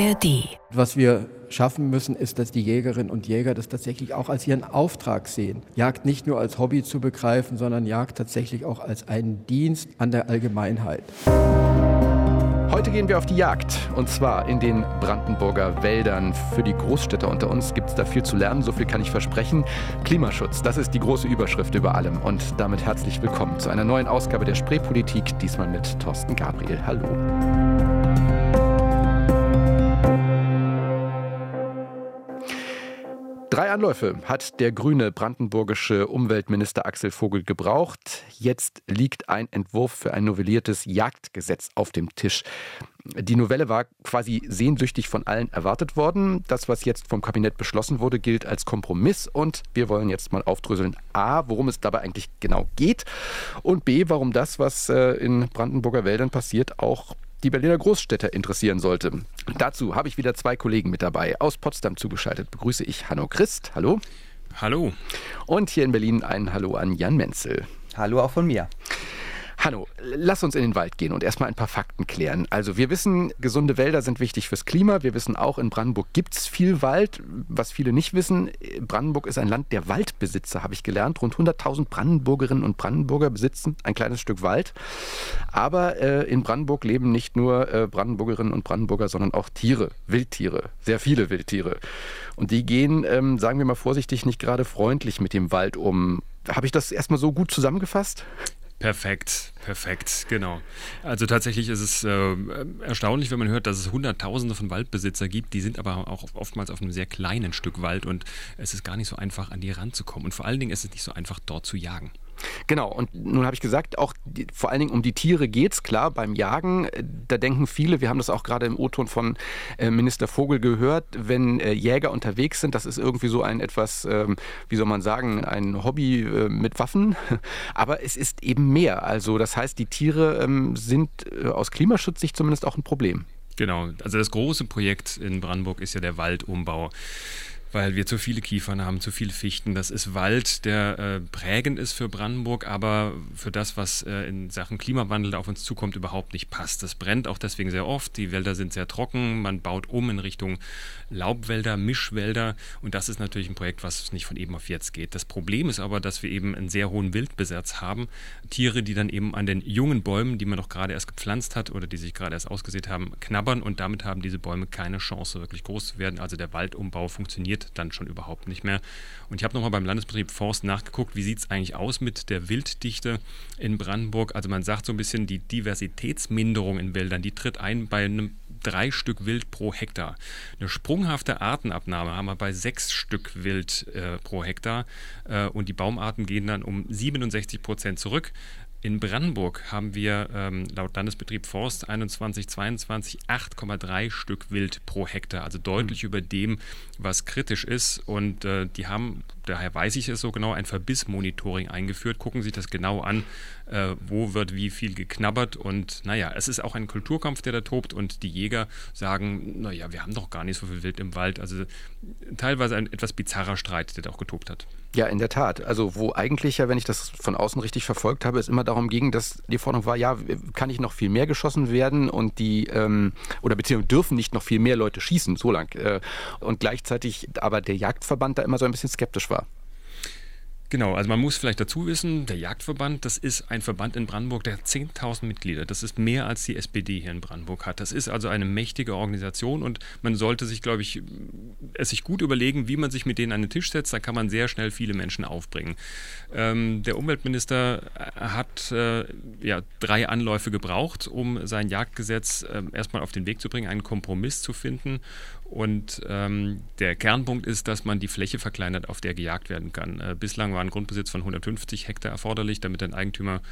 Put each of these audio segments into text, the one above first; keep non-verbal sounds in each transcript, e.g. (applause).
ARD. Was wir schaffen müssen, ist, dass die Jägerinnen und Jäger das tatsächlich auch als ihren Auftrag sehen. Jagd nicht nur als Hobby zu begreifen, sondern Jagd tatsächlich auch als einen Dienst an der Allgemeinheit. Heute gehen wir auf die Jagd und zwar in den Brandenburger Wäldern. Für die Großstädter unter uns gibt es da viel zu lernen, so viel kann ich versprechen. Klimaschutz, das ist die große Überschrift über allem und damit herzlich willkommen zu einer neuen Ausgabe der Spreepolitik, diesmal mit Thorsten Gabriel. Hallo. Drei Anläufe hat der grüne brandenburgische Umweltminister Axel Vogel gebraucht. Jetzt liegt ein Entwurf für ein novelliertes Jagdgesetz auf dem Tisch. Die Novelle war quasi sehnsüchtig von allen erwartet worden. Das, was jetzt vom Kabinett beschlossen wurde, gilt als Kompromiss und wir wollen jetzt mal aufdröseln. A, worum es dabei eigentlich genau geht und B, warum das, was äh, in Brandenburger Wäldern passiert, auch die Berliner Großstädter interessieren sollte. Dazu habe ich wieder zwei Kollegen mit dabei. Aus Potsdam zugeschaltet begrüße ich Hanno Christ. Hallo. Hallo. Und hier in Berlin ein Hallo an Jan Menzel. Hallo auch von mir. Hanno, lass uns in den Wald gehen und erstmal ein paar Fakten klären. Also wir wissen, gesunde Wälder sind wichtig fürs Klima. Wir wissen auch, in Brandenburg gibt es viel Wald. Was viele nicht wissen, Brandenburg ist ein Land der Waldbesitzer, habe ich gelernt. Rund 100.000 Brandenburgerinnen und Brandenburger besitzen ein kleines Stück Wald. Aber äh, in Brandenburg leben nicht nur äh, Brandenburgerinnen und Brandenburger, sondern auch Tiere, Wildtiere, sehr viele Wildtiere. Und die gehen, ähm, sagen wir mal vorsichtig, nicht gerade freundlich mit dem Wald um. Habe ich das erstmal so gut zusammengefasst? Perfekt, perfekt, genau. Also tatsächlich ist es äh, erstaunlich, wenn man hört, dass es Hunderttausende von Waldbesitzer gibt. Die sind aber auch oftmals auf einem sehr kleinen Stück Wald und es ist gar nicht so einfach, an die ranzukommen. Und vor allen Dingen ist es nicht so einfach, dort zu jagen. Genau, und nun habe ich gesagt, auch die, vor allen Dingen um die Tiere geht es, klar, beim Jagen, äh, da denken viele, wir haben das auch gerade im O-Ton von äh, Minister Vogel gehört, wenn äh, Jäger unterwegs sind, das ist irgendwie so ein etwas, ähm, wie soll man sagen, ein Hobby äh, mit Waffen, (laughs) aber es ist eben mehr. Also das heißt, die Tiere ähm, sind äh, aus Klimaschutzsicht zumindest auch ein Problem. Genau, also das große Projekt in Brandenburg ist ja der Waldumbau weil wir zu viele Kiefern haben, zu viele Fichten. Das ist Wald, der äh, prägend ist für Brandenburg, aber für das, was äh, in Sachen Klimawandel auf uns zukommt, überhaupt nicht passt. Das brennt auch deswegen sehr oft. Die Wälder sind sehr trocken. Man baut um in Richtung Laubwälder, Mischwälder und das ist natürlich ein Projekt, was nicht von eben auf jetzt geht. Das Problem ist aber, dass wir eben einen sehr hohen Wildbesatz haben. Tiere, die dann eben an den jungen Bäumen, die man doch gerade erst gepflanzt hat oder die sich gerade erst ausgesät haben, knabbern und damit haben diese Bäume keine Chance, wirklich groß zu werden. Also der Waldumbau funktioniert geht dann schon überhaupt nicht mehr. Und ich habe nochmal beim Landesbetrieb Forst nachgeguckt, wie sieht es eigentlich aus mit der Wilddichte in Brandenburg. Also man sagt so ein bisschen, die Diversitätsminderung in Wäldern, die tritt ein bei einem drei Stück Wild pro Hektar. Eine sprunghafte Artenabnahme haben wir bei sechs Stück Wild äh, pro Hektar äh, und die Baumarten gehen dann um 67 Prozent zurück. In Brandenburg haben wir ähm, laut Landesbetrieb Forst 21-22 8,3 Stück Wild pro Hektar, also deutlich mhm. über dem, was kritisch ist. Und äh, die haben, daher weiß ich es so genau, ein Verbissmonitoring eingeführt. Gucken Sie sich das genau an, äh, wo wird wie viel geknabbert. Und naja, es ist auch ein Kulturkampf, der da tobt. Und die Jäger sagen, naja, wir haben doch gar nicht so viel Wild im Wald. Also teilweise ein etwas bizarrer Streit, der da auch getobt hat. Ja, in der Tat. Also wo eigentlich ja, wenn ich das von außen richtig verfolgt habe, es immer darum ging, dass die Forderung war, ja, kann nicht noch viel mehr geschossen werden und die, ähm, oder beziehungsweise dürfen nicht noch viel mehr Leute schießen, so lang. Äh, und gleichzeitig aber der Jagdverband da immer so ein bisschen skeptisch war. Genau, also man muss vielleicht dazu wissen, der Jagdverband, das ist ein Verband in Brandenburg, der hat 10.000 Mitglieder. Das ist mehr als die SPD hier in Brandenburg hat. Das ist also eine mächtige Organisation und man sollte sich, glaube ich, es sich gut überlegen, wie man sich mit denen an den Tisch setzt. Da kann man sehr schnell viele Menschen aufbringen. Ähm, der Umweltminister hat äh, ja, drei Anläufe gebraucht, um sein Jagdgesetz äh, erstmal auf den Weg zu bringen, einen Kompromiss zu finden. Und ähm, der Kernpunkt ist, dass man die Fläche verkleinert, auf der gejagt werden kann. Äh, bislang war ein Grundbesitz von 150 Hektar erforderlich, damit ein Eigentümer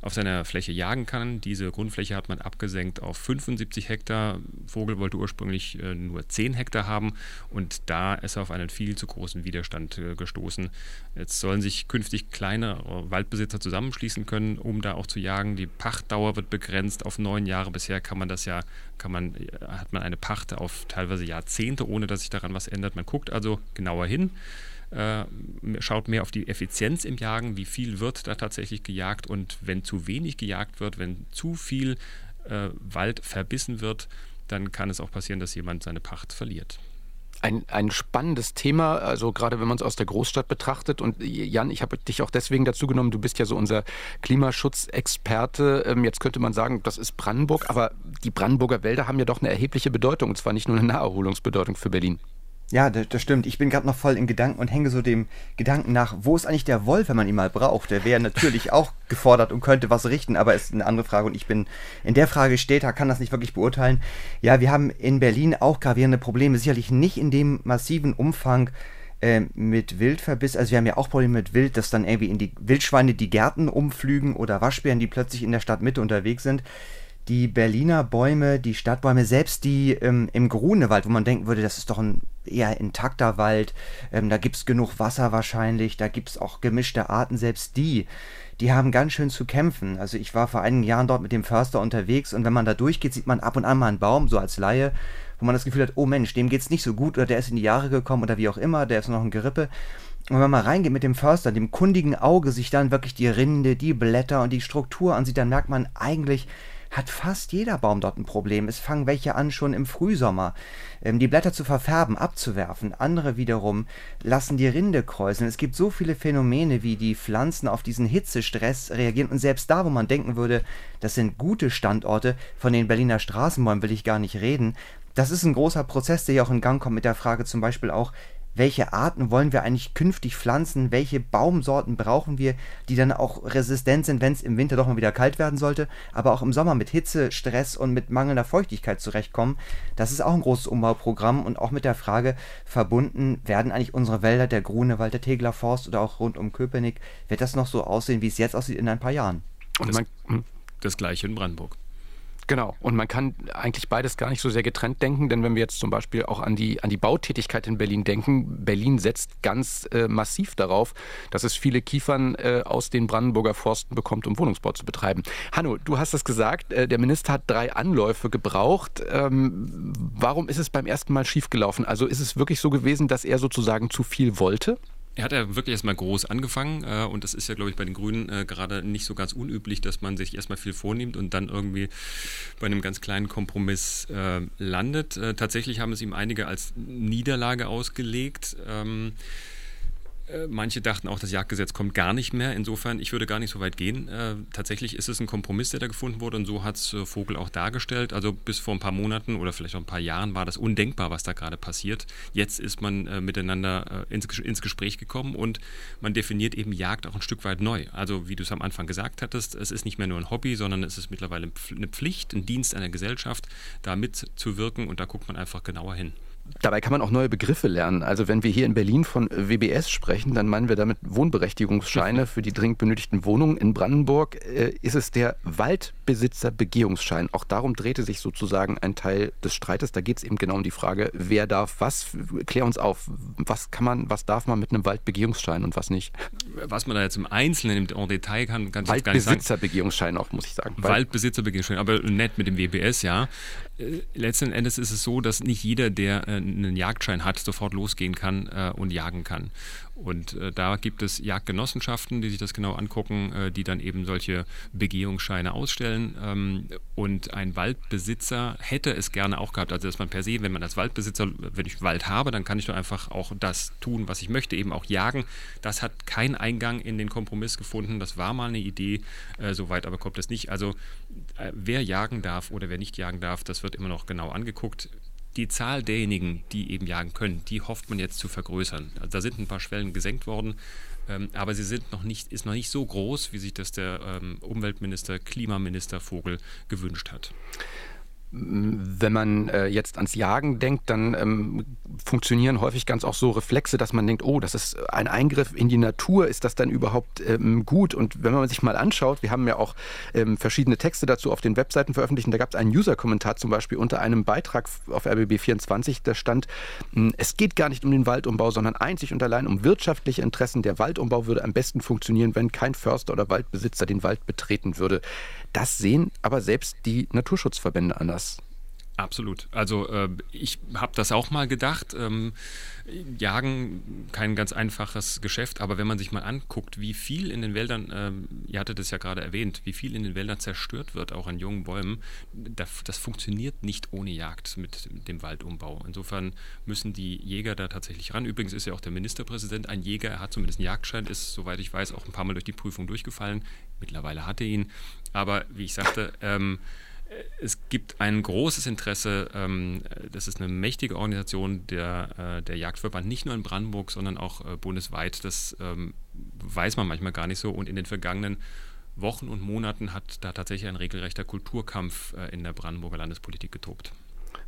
auf seiner Fläche jagen kann. Diese Grundfläche hat man abgesenkt auf 75 Hektar. Vogel wollte ursprünglich äh, nur 10 Hektar haben und da ist er auf einen viel zu großen Widerstand äh, gestoßen. Jetzt sollen sich künftig kleine Waldbesitzer zusammenschließen können, um da auch zu jagen. Die Pachtdauer wird begrenzt auf neun Jahre. Bisher kann man das ja, kann man, äh, hat man eine Pacht auf teilweise Jahrzehnte, ohne dass sich daran was ändert. Man guckt also genauer hin äh, schaut mehr auf die Effizienz im Jagen, wie viel wird da tatsächlich gejagt und wenn zu wenig gejagt wird, wenn zu viel äh, Wald verbissen wird, dann kann es auch passieren, dass jemand seine Pacht verliert. Ein, ein spannendes Thema, also gerade wenn man es aus der Großstadt betrachtet. Und Jan, ich habe dich auch deswegen dazu genommen, du bist ja so unser Klimaschutzexperte. Ähm, jetzt könnte man sagen, das ist Brandenburg, aber die Brandenburger Wälder haben ja doch eine erhebliche Bedeutung, und zwar nicht nur eine Naherholungsbedeutung für Berlin. Ja, das, das, stimmt. Ich bin gerade noch voll in Gedanken und hänge so dem Gedanken nach, wo ist eigentlich der Wolf, wenn man ihn mal braucht? Der wäre natürlich (laughs) auch gefordert und könnte was richten, aber ist eine andere Frage und ich bin in der Frage steht, da kann das nicht wirklich beurteilen. Ja, wir haben in Berlin auch gravierende Probleme, sicherlich nicht in dem massiven Umfang äh, mit Wildverbiss. Also wir haben ja auch Probleme mit Wild, dass dann irgendwie in die Wildschweine die Gärten umflügen oder Waschbären, die plötzlich in der Stadtmitte unterwegs sind die Berliner Bäume, die Stadtbäume, selbst die ähm, im Grunewald, wo man denken würde, das ist doch ein eher intakter Wald, ähm, da gibt es genug Wasser wahrscheinlich, da gibt es auch gemischte Arten, selbst die, die haben ganz schön zu kämpfen. Also ich war vor einigen Jahren dort mit dem Förster unterwegs und wenn man da durchgeht, sieht man ab und an mal einen Baum, so als Laie, wo man das Gefühl hat, oh Mensch, dem geht's nicht so gut oder der ist in die Jahre gekommen oder wie auch immer, der ist noch ein Gerippe. Und wenn man reingeht mit dem Förster, dem kundigen Auge, sich dann wirklich die Rinde, die Blätter und die Struktur ansieht, dann merkt man eigentlich, hat fast jeder Baum dort ein Problem. Es fangen welche an, schon im Frühsommer ähm, die Blätter zu verfärben, abzuwerfen. Andere wiederum lassen die Rinde kräuseln. Es gibt so viele Phänomene, wie die Pflanzen auf diesen Hitzestress reagieren. Und selbst da, wo man denken würde, das sind gute Standorte, von den Berliner Straßenbäumen will ich gar nicht reden. Das ist ein großer Prozess, der ja auch in Gang kommt mit der Frage zum Beispiel auch, welche Arten wollen wir eigentlich künftig pflanzen, welche Baumsorten brauchen wir, die dann auch resistent sind, wenn es im Winter doch mal wieder kalt werden sollte, aber auch im Sommer mit Hitze, Stress und mit mangelnder Feuchtigkeit zurechtkommen. Das ist auch ein großes Umbauprogramm und auch mit der Frage verbunden, werden eigentlich unsere Wälder, der Grunewald, der Tegler Forst oder auch rund um Köpenick, wird das noch so aussehen, wie es jetzt aussieht in ein paar Jahren? Und das, hm? das gleiche in Brandenburg. Genau. Und man kann eigentlich beides gar nicht so sehr getrennt denken, denn wenn wir jetzt zum Beispiel auch an die, an die Bautätigkeit in Berlin denken, Berlin setzt ganz äh, massiv darauf, dass es viele Kiefern äh, aus den Brandenburger Forsten bekommt, um Wohnungsbau zu betreiben. Hanno, du hast es gesagt, äh, der Minister hat drei Anläufe gebraucht. Ähm, warum ist es beim ersten Mal schiefgelaufen? Also ist es wirklich so gewesen, dass er sozusagen zu viel wollte? Er hat ja wirklich erstmal groß angefangen äh, und das ist ja, glaube ich, bei den Grünen äh, gerade nicht so ganz unüblich, dass man sich erstmal viel vornimmt und dann irgendwie bei einem ganz kleinen Kompromiss äh, landet. Äh, tatsächlich haben es ihm einige als Niederlage ausgelegt. Ähm, äh, manche dachten auch, das Jagdgesetz kommt gar nicht mehr. Insofern, ich würde gar nicht so weit gehen. Äh, tatsächlich ist es ein Kompromiss, der da gefunden wurde und so hat es äh, Vogel auch dargestellt. Also bis vor ein paar Monaten oder vielleicht auch ein paar Jahren war das undenkbar, was da gerade passiert. Jetzt ist man äh, miteinander äh, ins, ins, Gespräch gekommen und man definiert eben Jagd auch ein Stück weit neu. Also wie du es am Anfang gesagt hattest, es ist nicht mehr nur ein Hobby, sondern es ist mittlerweile eine Pflicht, ein Dienst einer Gesellschaft, da mitzuwirken und da guckt man einfach genauer hin. Dabei kann man auch neue Begriffe lernen. Also wenn wir hier in Berlin von WBS sprechen, dann meinen wir damit Wohnberechtigungsscheine für die dringend benötigten Wohnungen. In Brandenburg äh, ist es der Waldbesitzerbegehungsschein. Auch darum drehte sich sozusagen ein Teil des Streites. Da geht es eben genau um die Frage, wer darf was. Klär uns auf, was kann man, was darf man mit einem Waldbegehungsschein und was nicht? Was man da jetzt im Einzelnen, im Detail kann, kann ich gar nicht sagen. Waldbesitzerbegehungsschein auch, muss ich sagen. Waldbesitzerbegehungsschein, aber nett mit dem WBS, ja. Äh, letzten Endes ist es so, dass nicht jeder, der äh, einen Jagdschein hat, sofort losgehen kann äh, und jagen kann. Und äh, da gibt es Jagdgenossenschaften, die sich das genau angucken, äh, die dann eben solche Begehungsscheine ausstellen. Ähm, und ein Waldbesitzer hätte es gerne auch gehabt, also dass man per se, wenn man als Waldbesitzer, wenn ich Wald habe, dann kann ich doch einfach auch das tun, was ich möchte, eben auch jagen. Das hat keinen Eingang in den Kompromiss gefunden. Das war mal eine Idee, äh, soweit aber kommt es nicht. Also äh, wer jagen darf oder wer nicht jagen darf, das wird immer noch genau angeguckt die Zahl derjenigen, die eben jagen können, die hofft man jetzt zu vergrößern. Also da sind ein paar Schwellen gesenkt worden, ähm, aber sie sind noch nicht, ist noch nicht so groß, wie sich das der ähm, Umweltminister, Klimaminister Vogel gewünscht hat. Wenn man äh, jetzt ans Jagen denkt, dann ähm, funktionieren häufig ganz auch so Reflexe, dass man denkt, oh, das ist ein Eingriff in die Natur, ist das dann überhaupt ähm, gut? Und wenn man sich mal anschaut, wir haben ja auch ähm, verschiedene Texte dazu auf den Webseiten veröffentlicht, da gab es einen User-Kommentar zum Beispiel unter einem Beitrag auf RBB24, da stand, hm, es geht gar nicht um den Waldumbau, sondern einzig und allein um wirtschaftliche Interessen. Der Waldumbau würde am besten funktionieren, wenn kein Förster oder Waldbesitzer den Wald betreten würde. Das sehen aber selbst die Naturschutzverbände anders. Absolut. Also äh, ich habe das auch mal gedacht. Ähm, Jagen kein ganz einfaches Geschäft, aber wenn man sich mal anguckt, wie viel in den Wäldern, ähm, ihr hattet es ja gerade erwähnt, wie viel in den Wäldern zerstört wird, auch an jungen Bäumen, das, das funktioniert nicht ohne Jagd mit dem Waldumbau. Insofern müssen die Jäger da tatsächlich ran. Übrigens ist ja auch der Ministerpräsident ein Jäger, er hat zumindest einen Jagdschein, ist, soweit ich weiß, auch ein paar Mal durch die Prüfung durchgefallen. Mittlerweile hat er ihn. Aber wie ich sagte, ähm, es gibt ein großes Interesse, ähm, das ist eine mächtige Organisation, der, äh, der Jagdverband, nicht nur in Brandenburg, sondern auch äh, bundesweit. Das ähm, weiß man manchmal gar nicht so. Und in den vergangenen Wochen und Monaten hat da tatsächlich ein regelrechter Kulturkampf äh, in der Brandenburger Landespolitik getobt.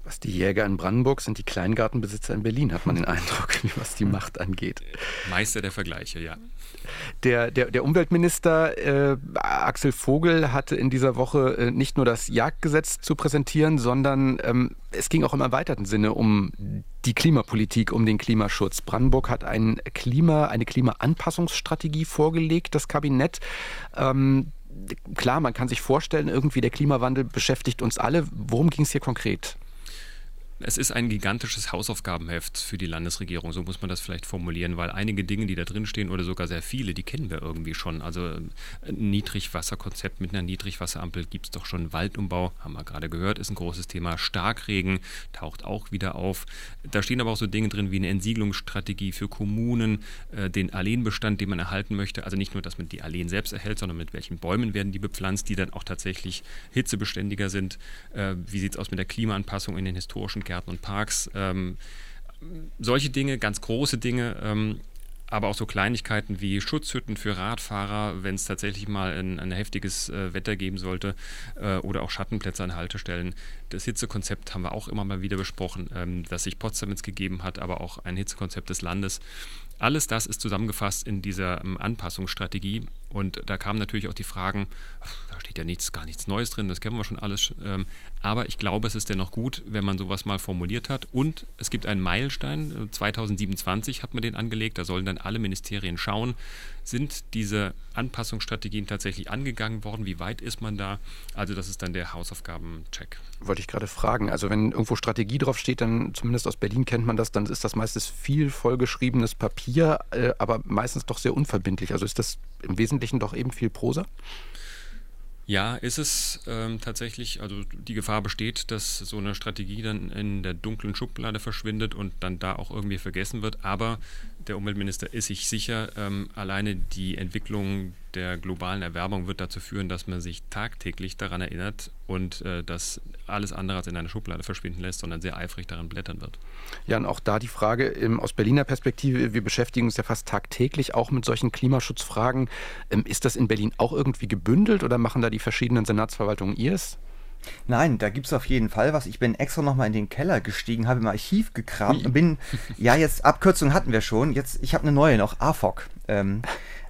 Was die Jäger in Brandenburg sind die Kleingartenbesitzer in Berlin, hat man den Eindruck, (laughs) was die Macht angeht. Meister der Vergleiche, ja. Der, der, der Umweltminister äh, Axel Vogel hatte in dieser Woche äh, nicht nur das Jagdgesetz zu präsentieren, sondern ähm, es ging auch im erweiterten Sinne um die Klimapolitik, um den Klimaschutz. Brandenburg hat ein Klima, eine Klimaanpassungsstrategie vorgelegt, das Kabinett. Ähm, klar, man kann sich vorstellen, irgendwie der Klimawandel beschäftigt uns alle. Worum ging es hier konkret? Es ist ein gigantisches Hausaufgabenheft für die Landesregierung, so muss man das vielleicht formulieren, weil einige Dinge, die da drin stehen oder sogar sehr viele, die kennen wir irgendwie schon. Also ein äh, Niedrigwasserkonzept mit einer Niedrigwasserampel gibt es doch schon. Waldumbau, haben wir gerade gehört, ist ein großes Thema. Starkregen taucht auch wieder auf. Da stehen aber auch so Dinge drin wie eine Entsiegelungsstrategie für Kommunen, äh, den Alleenbestand, den man erhalten möchte. Also nicht nur, dass man die Alleen selbst erhält, sondern mit welchen Bäumen werden die bepflanzt, die dann auch tatsächlich hitzebeständiger sind. Äh, wie sieht es aus mit der Klimaanpassung in den historischen Gärten und Parks. Ähm, solche Dinge, ganz große Dinge, ähm, aber auch so Kleinigkeiten wie Schutzhütten für Radfahrer, wenn es tatsächlich mal ein, ein heftiges äh, Wetter geben sollte, äh, oder auch Schattenplätze an Haltestellen. Das Hitzekonzept haben wir auch immer mal wieder besprochen, ähm, das sich Potsdam jetzt gegeben hat, aber auch ein Hitzekonzept des Landes. Alles das ist zusammengefasst in dieser ähm, Anpassungsstrategie. Und da kamen natürlich auch die Fragen, da steht ja nichts, gar nichts Neues drin, das kennen wir schon alles. Ähm, aber ich glaube, es ist dennoch gut, wenn man sowas mal formuliert hat. Und es gibt einen Meilenstein, 2027 hat man den angelegt, da sollen dann alle Ministerien schauen, sind diese Anpassungsstrategien tatsächlich angegangen worden, wie weit ist man da? Also das ist dann der Hausaufgabencheck. Wollte ich gerade fragen, also wenn irgendwo Strategie draufsteht, dann zumindest aus Berlin kennt man das, dann ist das meistens viel vollgeschriebenes Papier, äh, aber meistens doch sehr unverbindlich. Also ist das im Wesentlichen doch eben viel Prosa? Ja, ist es ähm, tatsächlich. Also die Gefahr besteht, dass so eine Strategie dann in der dunklen Schublade verschwindet und dann da auch irgendwie vergessen wird. Aber der Umweltminister ist sich sicher, ähm, alleine die Entwicklung der globalen Erwärmung wird dazu führen, dass man sich tagtäglich daran erinnert und äh, das alles andere als in einer Schublade verschwinden lässt, sondern sehr eifrig daran blättern wird. Ja, und auch da die Frage ähm, aus Berliner Perspektive, wir beschäftigen uns ja fast tagtäglich auch mit solchen Klimaschutzfragen. Ähm, ist das in Berlin auch irgendwie gebündelt oder machen da die verschiedenen Senatsverwaltungen ihrs? Nein, da gibt es auf jeden Fall was. Ich bin extra nochmal in den Keller gestiegen, habe im Archiv gekramt und bin, ja, jetzt Abkürzung hatten wir schon. Jetzt, ich habe eine neue noch, AFOC. Ähm,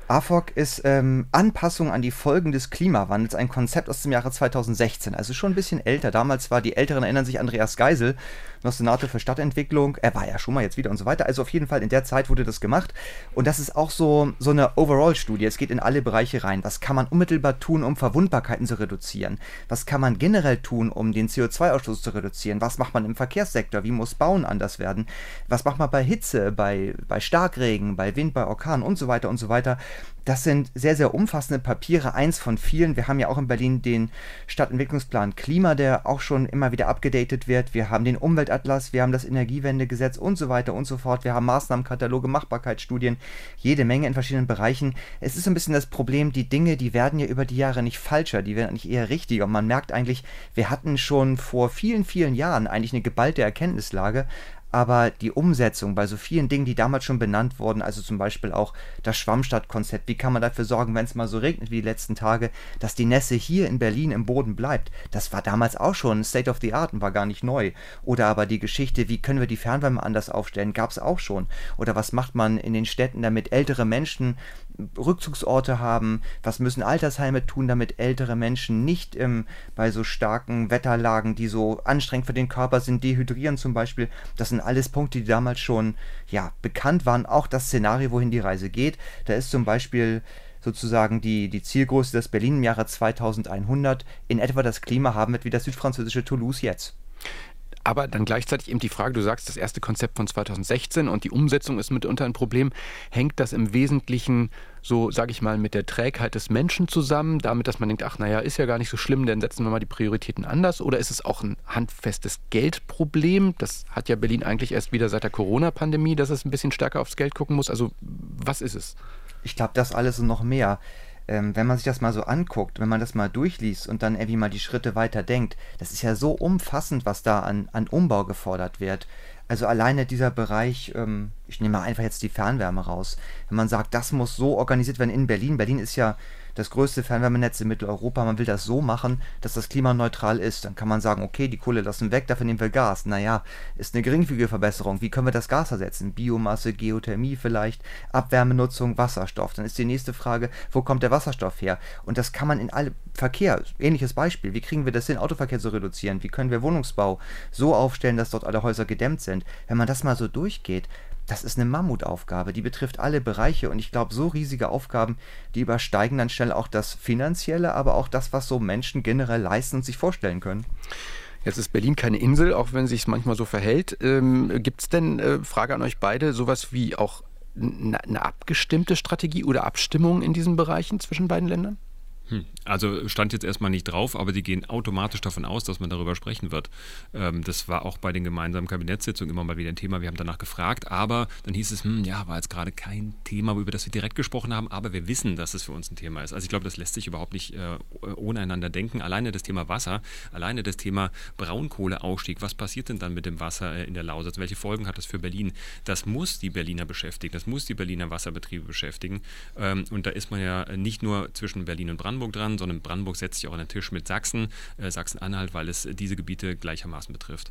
AFOC ist ähm, Anpassung an die Folgen des Klimawandels, ein Konzept aus dem Jahre 2016, also schon ein bisschen älter. Damals war, die Älteren erinnern sich, Andreas Geisel, noch Senator für Stadtentwicklung. Er war ja schon mal jetzt wieder und so weiter. Also auf jeden Fall in der Zeit wurde das gemacht. Und das ist auch so, so eine Overall-Studie. Es geht in alle Bereiche rein. Was kann man unmittelbar tun, um Verwundbarkeiten zu reduzieren? Was kann man generell tun, um den CO2-Ausstoß zu reduzieren? Was macht man im Verkehrssektor? Wie muss Bauen anders werden? Was macht man bei Hitze, bei, bei Starkregen, bei Wind, bei Orkan und so weiter und so weiter? Das sind sehr, sehr umfassende Papiere, eins von vielen. Wir haben ja auch in Berlin den Stadtentwicklungsplan Klima, der auch schon immer wieder abgedatet wird. Wir haben den Umweltatlas, wir haben das Energiewendegesetz und so weiter und so fort. Wir haben Maßnahmenkataloge, Machbarkeitsstudien, jede Menge in verschiedenen Bereichen. Es ist so ein bisschen das Problem, die Dinge, die werden ja über die Jahre nicht falscher, die werden eigentlich eher richtiger. Und man merkt eigentlich, wir hatten schon vor vielen, vielen Jahren eigentlich eine geballte Erkenntnislage, aber die Umsetzung bei so vielen Dingen, die damals schon benannt wurden, also zum Beispiel auch das Schwammstadtkonzept, wie kann man dafür sorgen, wenn es mal so regnet wie die letzten Tage, dass die Nässe hier in Berlin im Boden bleibt, das war damals auch schon State of the Art und war gar nicht neu. Oder aber die Geschichte, wie können wir die Fernwärme anders aufstellen, gab es auch schon. Oder was macht man in den Städten, damit ältere Menschen Rückzugsorte haben, was müssen Altersheime tun, damit ältere Menschen nicht ähm, bei so starken Wetterlagen, die so anstrengend für den Körper sind, dehydrieren zum Beispiel. Das sind alles Punkte, die damals schon ja, bekannt waren. Auch das Szenario, wohin die Reise geht. Da ist zum Beispiel sozusagen die, die Zielgröße, dass Berlin im Jahre 2100 in etwa das Klima haben wird wie das südfranzösische Toulouse jetzt. Aber dann gleichzeitig eben die Frage, du sagst, das erste Konzept von 2016 und die Umsetzung ist mitunter ein Problem. Hängt das im Wesentlichen so, sage ich mal, mit der Trägheit des Menschen zusammen, damit, dass man denkt, ach naja, ist ja gar nicht so schlimm, dann setzen wir mal die Prioritäten anders? Oder ist es auch ein handfestes Geldproblem? Das hat ja Berlin eigentlich erst wieder seit der Corona-Pandemie, dass es ein bisschen stärker aufs Geld gucken muss. Also was ist es? Ich glaube, das alles und noch mehr ähm, wenn man sich das mal so anguckt, wenn man das mal durchliest und dann irgendwie mal die Schritte weiter denkt, das ist ja so umfassend, was da an, an Umbau gefordert wird. Also alleine dieser Bereich, ähm, ich nehme mal einfach jetzt die Fernwärme raus. Wenn man sagt, das muss so organisiert werden in Berlin. Berlin ist ja das größte Fernwärmenetz in Mitteleuropa, man will das so machen, dass das klimaneutral ist, dann kann man sagen, okay, die Kohle lassen weg, dafür nehmen wir Gas. Naja, ist eine geringfügige Verbesserung. Wie können wir das Gas ersetzen? Biomasse, Geothermie vielleicht, Abwärmenutzung, Wasserstoff. Dann ist die nächste Frage, wo kommt der Wasserstoff her? Und das kann man in alle Verkehr, ähnliches Beispiel, wie kriegen wir das hin, Autoverkehr zu reduzieren? Wie können wir Wohnungsbau so aufstellen, dass dort alle Häuser gedämmt sind? Wenn man das mal so durchgeht, das ist eine Mammutaufgabe, die betrifft alle Bereiche und ich glaube, so riesige Aufgaben, die übersteigen dann schnell auch das Finanzielle, aber auch das, was so Menschen generell leisten und sich vorstellen können. Jetzt ist Berlin keine Insel, auch wenn sich manchmal so verhält. Ähm, Gibt es denn, äh, Frage an euch beide, sowas wie auch eine abgestimmte Strategie oder Abstimmung in diesen Bereichen zwischen beiden Ländern? Hm. Also stand jetzt erstmal nicht drauf, aber die gehen automatisch davon aus, dass man darüber sprechen wird. Ähm, das war auch bei den gemeinsamen Kabinettssitzungen immer mal wieder ein Thema. Wir haben danach gefragt, aber dann hieß es, hm, ja, war jetzt gerade kein Thema, über das wir direkt gesprochen haben, aber wir wissen, dass es für uns ein Thema ist. Also ich glaube, das lässt sich überhaupt nicht äh, ohne einander denken. Alleine das Thema Wasser, alleine das Thema Braunkohleausstieg, was passiert denn dann mit dem Wasser äh, in der Lausitz? Welche Folgen hat das für Berlin? Das muss die Berliner beschäftigen, das muss die Berliner Wasserbetriebe beschäftigen. Ähm, und da ist man ja nicht nur zwischen Berlin und Brandenburg dran, sondern Brandenburg setzt sich auch an den Tisch mit Sachsen, äh, Sachsen-Anhalt, weil es diese Gebiete gleichermaßen betrifft.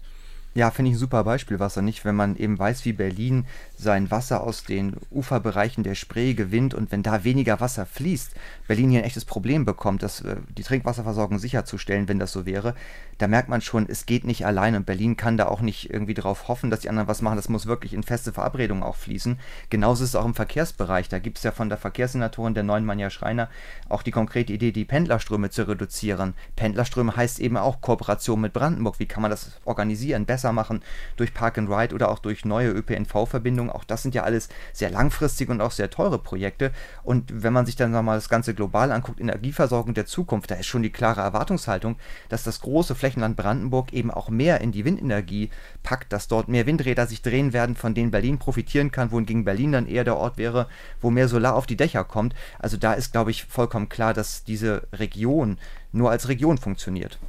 Ja, finde ich ein super Beispiel, Wasser nicht, wenn man eben weiß, wie Berlin sein Wasser aus den Uferbereichen der Spree gewinnt und wenn da weniger Wasser fließt, Berlin hier ein echtes Problem bekommt, das, äh, die Trinkwasserversorgung sicherzustellen, wenn das so wäre, da merkt man schon, es geht nicht allein und Berlin kann da auch nicht irgendwie darauf hoffen, dass die anderen was machen. Das muss wirklich in feste Verabredungen auch fließen. Genauso ist es auch im Verkehrsbereich. Da gibt es ja von der Verkehrssenatorin der neuen Manja Schreiner auch die konkrete Idee, die Pendlerströme zu reduzieren. Pendlerströme heißt eben auch Kooperation mit Brandenburg. Wie kann man das organisieren, besser machen durch Park and Ride oder auch durch neue ÖPNV-Verbindungen? Auch das sind ja alles sehr langfristige und auch sehr teure Projekte. Und wenn man sich dann nochmal das Ganze global anguckt, Energieversorgung der Zukunft, da ist schon die klare Erwartungshaltung, dass das große Flächenland Brandenburg eben auch mehr in die Windenergie packt, dass dort mehr Windräder sich drehen werden, von denen Berlin profitieren kann, wohingegen Berlin dann eher der Ort wäre, wo mehr Solar auf die Dächer kommt. Also da ist, glaube ich, vollkommen klar, dass diese Region nur als Region funktioniert.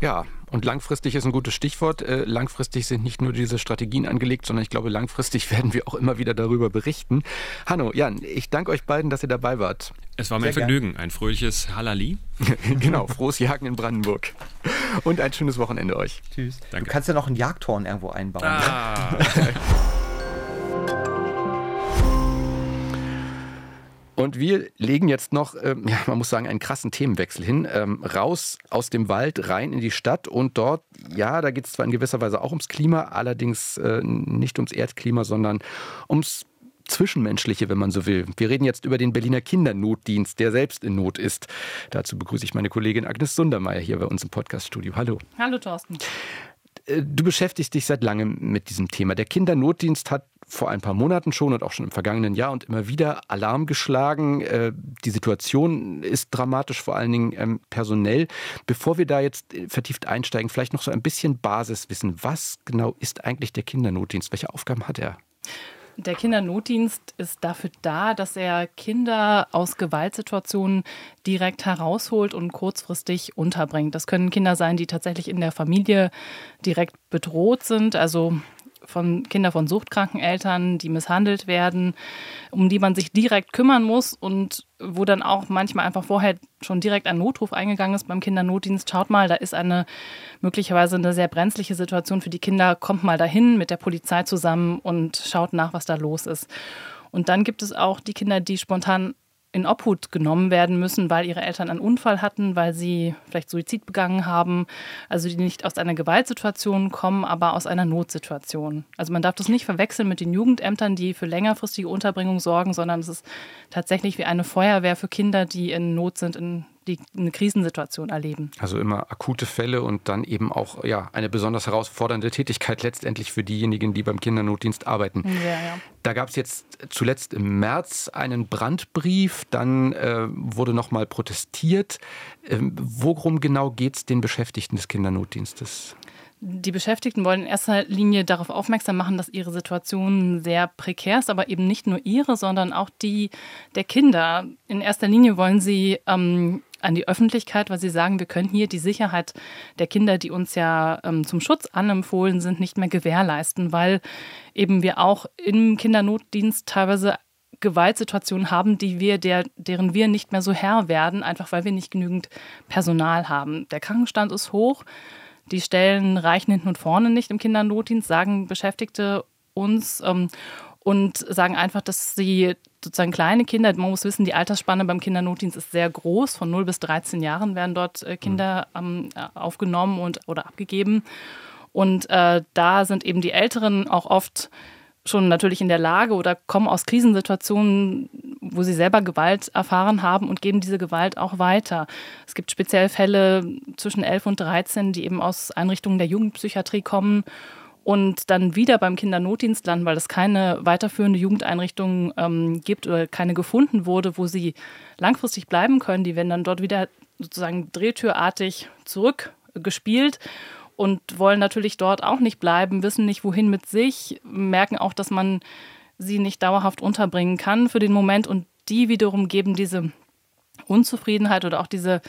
Ja, und langfristig ist ein gutes Stichwort. Äh, langfristig sind nicht nur diese Strategien angelegt, sondern ich glaube, langfristig (laughs) werden wir auch immer wieder darüber berichten. Hanno, Jan, ich danke euch beiden, dass ihr dabei wart. Es war mein Sehr Vergnügen. Gern. Ein fröhliches Halali. (laughs) genau, frohes Jagen in Brandenburg. Und ein schönes Wochenende euch. Tschüss. Danke. Du kannst ja noch ein Jagdhorn irgendwo einbauen. Ah. (laughs) Und wir legen jetzt noch, ähm, ja, man muss sagen, einen krassen Themenwechsel hin. Ähm, raus aus dem Wald, rein in die Stadt und dort, ja, da geht es zwar in gewisser Weise auch ums Klima, allerdings äh, nicht ums Erdklima, sondern ums Zwischenmenschliche, wenn man so will. Wir reden jetzt über den Berliner Kindernotdienst, der selbst in Not ist. Dazu begrüße ich meine Kollegin Agnes Sundermeier hier bei uns im Podcaststudio. Hallo. Hallo, Thorsten. Äh, du beschäftigst dich seit langem mit diesem Thema. Der Kindernotdienst hat vor ein paar Monaten schon und auch schon im vergangenen Jahr und immer wieder Alarm geschlagen. Äh, die Situation ist dramatisch, vor allen Dingen ähm, personell. Bevor wir da jetzt vertieft einsteigen, vielleicht noch so ein bisschen Basiswissen. Was genau ist eigentlich der Kindernotdienst? Welche Aufgaben hat er? Der Kindernotdienst ist dafür da, dass er Kinder aus Gewaltsituationen direkt herausholt und kurzfristig unterbringt. Das können Kinder sein, die tatsächlich in der Familie direkt bedroht sind, also von Kinder von suchtkranken Eltern, die misshandelt werden, um die man sich direkt kümmern muss und wo dann auch manchmal einfach vorher schon direkt ein Notruf eingegangen ist beim Kindernotdienst. Schaut mal, da ist eine möglicherweise eine sehr brenzliche Situation für die Kinder. Kommt mal dahin mit der Polizei zusammen und schaut nach, was da los ist. Und dann gibt es auch die Kinder, die spontan in Obhut genommen werden müssen, weil ihre Eltern einen Unfall hatten, weil sie vielleicht Suizid begangen haben. Also die nicht aus einer Gewaltsituation kommen, aber aus einer Notsituation. Also man darf das nicht verwechseln mit den Jugendämtern, die für längerfristige Unterbringung sorgen, sondern es ist tatsächlich wie eine Feuerwehr für Kinder, die in Not sind, in die eine Krisensituation erleben. Also immer akute Fälle und dann eben auch ja, eine besonders herausfordernde Tätigkeit letztendlich für diejenigen, die beim Kindernotdienst arbeiten. Ja, ja. Da gab es jetzt zuletzt im März einen Brandbrief, dann äh, wurde nochmal protestiert. Ähm, worum genau geht es den Beschäftigten des Kindernotdienstes? Die Beschäftigten wollen in erster Linie darauf aufmerksam machen, dass ihre Situation sehr prekär ist, aber eben nicht nur ihre, sondern auch die der Kinder. In erster Linie wollen sie ähm, an die Öffentlichkeit, weil sie sagen, wir können hier die Sicherheit der Kinder, die uns ja ähm, zum Schutz anempfohlen sind, nicht mehr gewährleisten, weil eben wir auch im Kindernotdienst teilweise Gewaltsituationen haben, die wir, der, deren wir nicht mehr so Herr werden, einfach weil wir nicht genügend Personal haben. Der Krankenstand ist hoch. Die Stellen reichen hinten und vorne nicht im Kindernotdienst, sagen Beschäftigte uns. Ähm, und sagen einfach, dass sie sozusagen kleine Kinder, man muss wissen, die Altersspanne beim Kindernotdienst ist sehr groß. Von 0 bis 13 Jahren werden dort äh, Kinder ähm, aufgenommen und, oder abgegeben. Und äh, da sind eben die Älteren auch oft schon natürlich in der Lage oder kommen aus Krisensituationen, wo sie selber Gewalt erfahren haben und geben diese Gewalt auch weiter. Es gibt speziell Fälle zwischen 11 und 13, die eben aus Einrichtungen der Jugendpsychiatrie kommen und dann wieder beim Kindernotdienst landen, weil es keine weiterführende Jugendeinrichtung ähm, gibt oder keine gefunden wurde, wo sie langfristig bleiben können. Die werden dann dort wieder sozusagen drehtürartig zurückgespielt und wollen natürlich dort auch nicht bleiben, wissen nicht, wohin mit sich, merken auch, dass man sie nicht dauerhaft unterbringen kann für den Moment und die wiederum geben diese Unzufriedenheit oder auch diese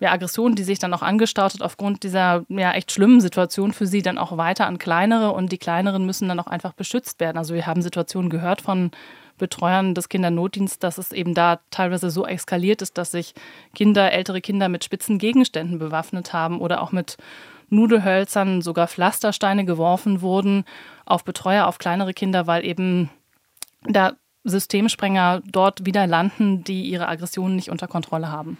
ja, Aggression, die sich dann auch angestaut hat aufgrund dieser ja echt schlimmen Situation für sie dann auch weiter an kleinere und die kleineren müssen dann auch einfach beschützt werden. Also wir haben Situationen gehört von Betreuern des Kindernotdienstes, dass es eben da teilweise so eskaliert ist, dass sich Kinder, ältere Kinder mit spitzen Gegenständen bewaffnet haben oder auch mit Nudelhölzern, sogar Pflastersteine geworfen wurden auf Betreuer, auf kleinere Kinder, weil eben da Systemsprenger dort wieder landen, die ihre Aggressionen nicht unter Kontrolle haben.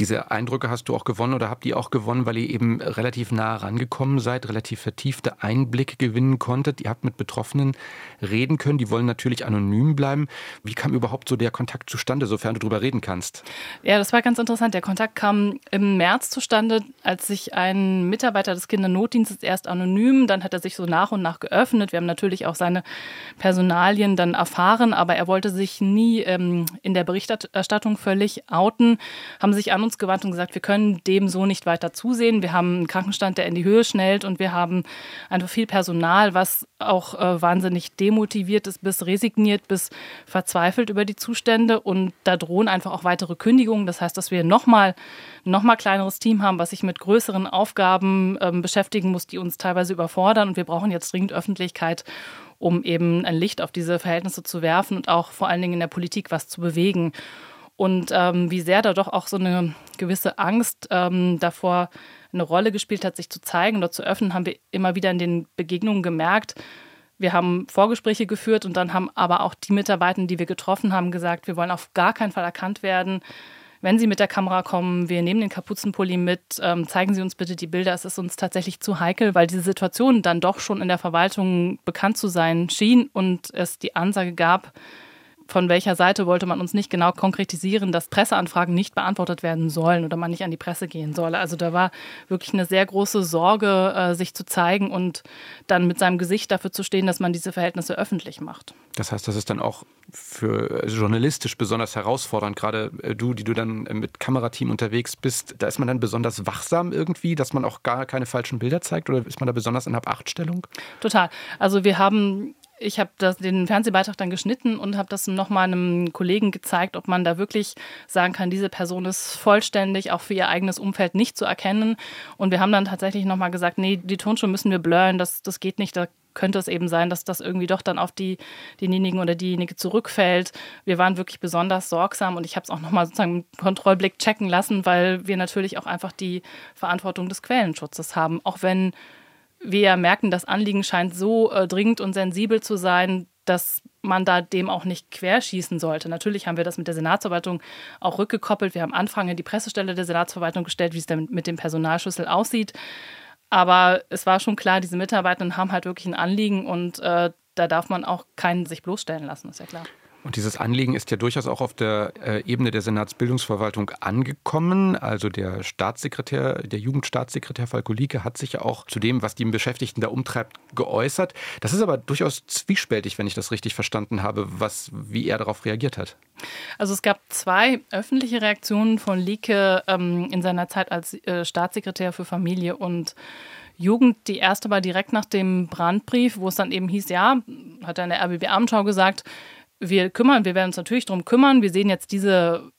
Diese Eindrücke hast du auch gewonnen oder habt ihr auch gewonnen, weil ihr eben relativ nah rangekommen seid, relativ vertiefte Einblicke gewinnen konntet. Ihr habt mit Betroffenen reden können, die wollen natürlich anonym bleiben. Wie kam überhaupt so der Kontakt zustande, sofern du darüber reden kannst? Ja, das war ganz interessant. Der Kontakt kam im März zustande, als sich ein Mitarbeiter des Kindernotdienstes erst anonym, dann hat er sich so nach und nach geöffnet. Wir haben natürlich auch seine Personalien dann erfahren, aber er wollte sich nie ähm, in der Berichterstattung völlig outen, haben sich an uns uns gewandt und gesagt, wir können dem so nicht weiter zusehen. Wir haben einen Krankenstand, der in die Höhe schnellt und wir haben einfach viel Personal, was auch äh, wahnsinnig demotiviert ist, bis resigniert, bis verzweifelt über die Zustände. Und da drohen einfach auch weitere Kündigungen. Das heißt, dass wir nochmal noch mal kleineres Team haben, was sich mit größeren Aufgaben ähm, beschäftigen muss, die uns teilweise überfordern. Und wir brauchen jetzt dringend Öffentlichkeit, um eben ein Licht auf diese Verhältnisse zu werfen und auch vor allen Dingen in der Politik was zu bewegen und ähm, wie sehr da doch auch so eine gewisse Angst ähm, davor eine Rolle gespielt hat, sich zu zeigen oder zu öffnen, haben wir immer wieder in den Begegnungen gemerkt. Wir haben Vorgespräche geführt und dann haben aber auch die Mitarbeiter, die wir getroffen haben, gesagt, wir wollen auf gar keinen Fall erkannt werden. Wenn Sie mit der Kamera kommen, wir nehmen den Kapuzenpulli mit, ähm, zeigen Sie uns bitte die Bilder. Es ist uns tatsächlich zu heikel, weil diese Situation dann doch schon in der Verwaltung bekannt zu sein schien und es die Ansage gab, von welcher Seite wollte man uns nicht genau konkretisieren, dass Presseanfragen nicht beantwortet werden sollen oder man nicht an die Presse gehen solle. Also da war wirklich eine sehr große Sorge, äh, sich zu zeigen und dann mit seinem Gesicht dafür zu stehen, dass man diese Verhältnisse öffentlich macht. Das heißt, das ist dann auch für journalistisch besonders herausfordernd, gerade äh, du, die du dann mit Kamerateam unterwegs bist. Da ist man dann besonders wachsam irgendwie, dass man auch gar keine falschen Bilder zeigt oder ist man da besonders in Hab-Acht-Stellung? Total. Also wir haben ich habe den Fernsehbeitrag dann geschnitten und habe das nochmal einem Kollegen gezeigt, ob man da wirklich sagen kann, diese Person ist vollständig auch für ihr eigenes Umfeld nicht zu erkennen. Und wir haben dann tatsächlich nochmal gesagt, nee, die Tonschuhe müssen wir blurren, das, das geht nicht, da könnte es eben sein, dass das irgendwie doch dann auf die, denjenigen oder diejenige zurückfällt. Wir waren wirklich besonders sorgsam und ich habe es auch nochmal sozusagen im Kontrollblick checken lassen, weil wir natürlich auch einfach die Verantwortung des Quellenschutzes haben. Auch wenn wir merken, das Anliegen scheint so äh, dringend und sensibel zu sein, dass man da dem auch nicht querschießen sollte. Natürlich haben wir das mit der Senatsverwaltung auch rückgekoppelt. Wir haben Anfang die Pressestelle der Senatsverwaltung gestellt, wie es denn mit dem Personalschlüssel aussieht. Aber es war schon klar, diese Mitarbeitenden haben halt wirklich ein Anliegen und äh, da darf man auch keinen sich bloßstellen lassen, ist ja klar. Und dieses Anliegen ist ja durchaus auch auf der äh, Ebene der Senatsbildungsverwaltung angekommen. Also der Staatssekretär, der Jugendstaatssekretär Falko Lieke hat sich ja auch zu dem, was die Beschäftigten da umtreibt, geäußert. Das ist aber durchaus zwiespältig, wenn ich das richtig verstanden habe, was, wie er darauf reagiert hat. Also es gab zwei öffentliche Reaktionen von Lieke ähm, in seiner Zeit als äh, Staatssekretär für Familie und Jugend. Die erste war direkt nach dem Brandbrief, wo es dann eben hieß, ja, hat er in der RBB Abendschau gesagt, wir kümmern, wir werden uns natürlich darum kümmern. Wir sehen jetzt diese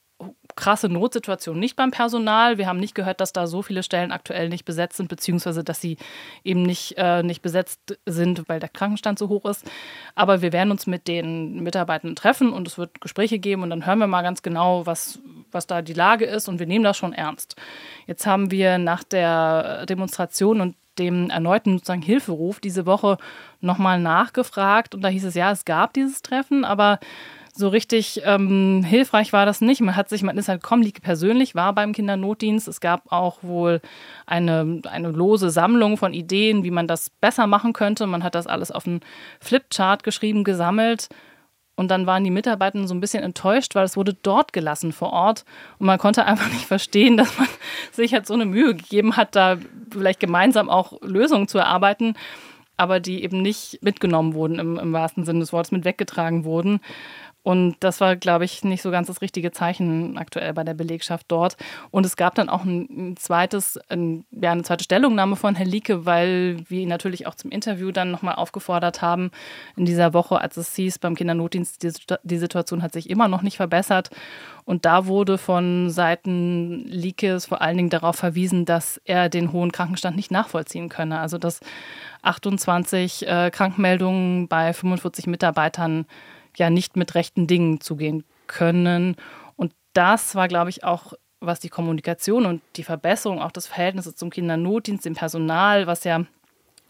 krasse Notsituation nicht beim Personal. Wir haben nicht gehört, dass da so viele Stellen aktuell nicht besetzt sind, beziehungsweise dass sie eben nicht, äh, nicht besetzt sind, weil der Krankenstand so hoch ist. Aber wir werden uns mit den Mitarbeitern treffen und es wird Gespräche geben und dann hören wir mal ganz genau, was, was da die Lage ist und wir nehmen das schon ernst. Jetzt haben wir nach der Demonstration und dem erneuten sozusagen Hilferuf diese Woche nochmal nachgefragt und da hieß es ja, es gab dieses Treffen, aber so richtig ähm, hilfreich war das nicht. Man hat sich, man ist halt Comlique persönlich, war beim Kindernotdienst. Es gab auch wohl eine, eine lose Sammlung von Ideen, wie man das besser machen könnte. Man hat das alles auf einen Flipchart geschrieben, gesammelt. Und dann waren die Mitarbeiter so ein bisschen enttäuscht, weil es wurde dort gelassen vor Ort. Und man konnte einfach nicht verstehen, dass man (laughs) sich halt so eine Mühe gegeben hat, da vielleicht gemeinsam auch Lösungen zu erarbeiten, aber die eben nicht mitgenommen wurden im, im wahrsten Sinne des Wortes, mit weggetragen wurden. Und das war, glaube ich, nicht so ganz das richtige Zeichen aktuell bei der Belegschaft dort. Und es gab dann auch ein zweites, ein, ja, eine zweite Stellungnahme von Herrn Lieke, weil wir ihn natürlich auch zum Interview dann nochmal aufgefordert haben in dieser Woche, als es hieß, beim Kindernotdienst, die, die Situation hat sich immer noch nicht verbessert. Und da wurde von Seiten Liekes vor allen Dingen darauf verwiesen, dass er den hohen Krankenstand nicht nachvollziehen könne. Also dass 28 äh, Krankmeldungen bei 45 Mitarbeitern ja nicht mit rechten Dingen zugehen können. Und das war, glaube ich, auch was die Kommunikation und die Verbesserung auch des Verhältnisses zum Kindernotdienst, dem Personal, was ja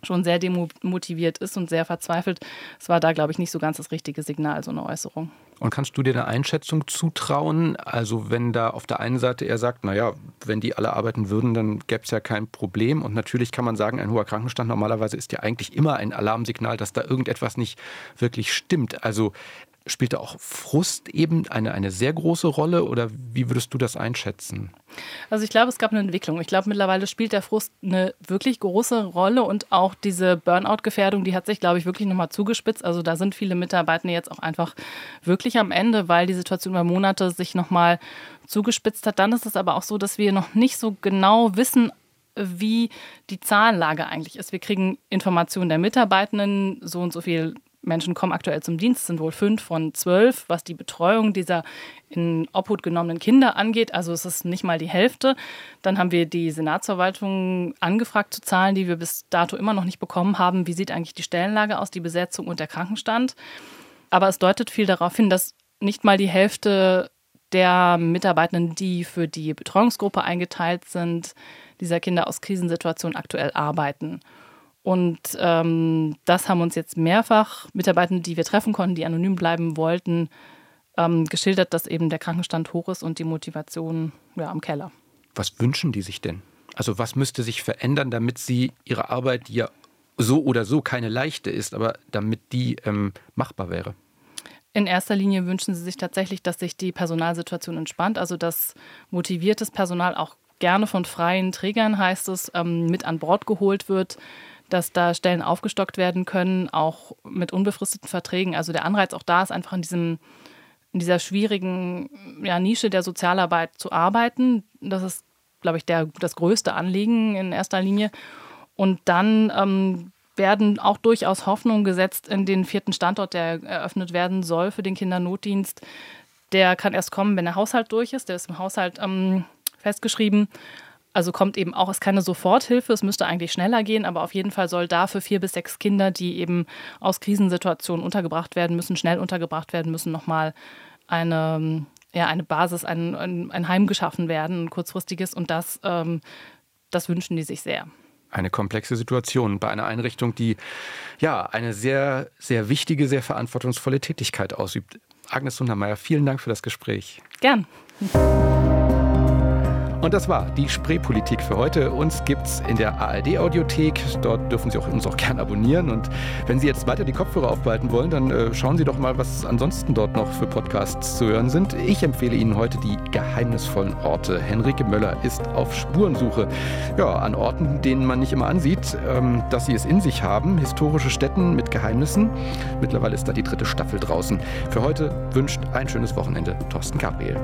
schon sehr demotiviert ist und sehr verzweifelt. Es war da, glaube ich, nicht so ganz das richtige Signal, so eine Äußerung. Und kannst du dir eine Einschätzung zutrauen? Also wenn da auf der einen Seite er sagt, naja, wenn die alle arbeiten würden, dann gäbe es ja kein Problem. Und natürlich kann man sagen, ein hoher Krankenstand normalerweise ist ja eigentlich immer ein Alarmsignal, dass da irgendetwas nicht wirklich stimmt. Also Spielt da auch Frust eben eine, eine sehr große Rolle oder wie würdest du das einschätzen? Also ich glaube, es gab eine Entwicklung. Ich glaube, mittlerweile spielt der Frust eine wirklich große Rolle und auch diese Burnout-Gefährdung, die hat sich, glaube ich, wirklich nochmal zugespitzt. Also da sind viele Mitarbeiter jetzt auch einfach wirklich am Ende, weil die Situation über Monate sich nochmal zugespitzt hat. Dann ist es aber auch so, dass wir noch nicht so genau wissen, wie die Zahlenlage eigentlich ist. Wir kriegen Informationen der Mitarbeitenden, so und so viel Menschen kommen aktuell zum Dienst, sind wohl fünf von zwölf, was die Betreuung dieser in Obhut genommenen Kinder angeht. Also es ist nicht mal die Hälfte. Dann haben wir die Senatsverwaltung angefragt zu Zahlen, die wir bis dato immer noch nicht bekommen haben. Wie sieht eigentlich die Stellenlage aus, die Besetzung und der Krankenstand? Aber es deutet viel darauf hin, dass nicht mal die Hälfte der Mitarbeitenden, die für die Betreuungsgruppe eingeteilt sind, dieser Kinder aus Krisensituationen aktuell arbeiten. Und ähm, das haben uns jetzt mehrfach Mitarbeiter, die wir treffen konnten, die anonym bleiben wollten, ähm, geschildert, dass eben der Krankenstand hoch ist und die Motivation ja, am Keller. Was wünschen die sich denn? Also was müsste sich verändern, damit sie ihre Arbeit, die ja so oder so keine leichte ist, aber damit die ähm, machbar wäre? In erster Linie wünschen sie sich tatsächlich, dass sich die Personalsituation entspannt, also dass motiviertes Personal auch gerne von freien Trägern, heißt es, ähm, mit an Bord geholt wird, dass da Stellen aufgestockt werden können, auch mit unbefristeten Verträgen. Also der Anreiz auch da ist, einfach in diesem in dieser schwierigen ja, Nische der Sozialarbeit zu arbeiten. Das ist, glaube ich, der, das größte Anliegen in erster Linie. Und dann ähm, werden auch durchaus Hoffnungen gesetzt in den vierten Standort, der eröffnet werden soll für den Kindernotdienst. Der kann erst kommen, wenn der Haushalt durch ist. Der ist im Haushalt ähm, festgeschrieben. Also kommt eben auch, es ist keine Soforthilfe, es müsste eigentlich schneller gehen, aber auf jeden Fall soll da für vier bis sechs Kinder, die eben aus Krisensituationen untergebracht werden müssen, schnell untergebracht werden müssen, nochmal eine, ja, eine Basis, ein, ein, ein Heim geschaffen werden, ein kurzfristiges. Und das, ähm, das wünschen die sich sehr eine komplexe Situation bei einer Einrichtung, die ja eine sehr, sehr wichtige, sehr verantwortungsvolle Tätigkeit ausübt. Agnes Sundermeier, vielen Dank für das Gespräch. Gern. Und das war die Spreepolitik für heute. Uns gibt's in der ARD-Audiothek. Dort dürfen Sie auch, uns auch gerne abonnieren. Und wenn Sie jetzt weiter die Kopfhörer aufbehalten wollen, dann äh, schauen Sie doch mal, was ansonsten dort noch für Podcasts zu hören sind. Ich empfehle Ihnen heute die geheimnisvollen Orte. Henrike Möller ist auf Spurensuche. Ja, an Orten, denen man nicht immer ansieht, ähm, dass sie es in sich haben. Historische Städten mit Geheimnissen. Mittlerweile ist da die dritte Staffel draußen. Für heute wünscht ein schönes Wochenende Thorsten Gabriel.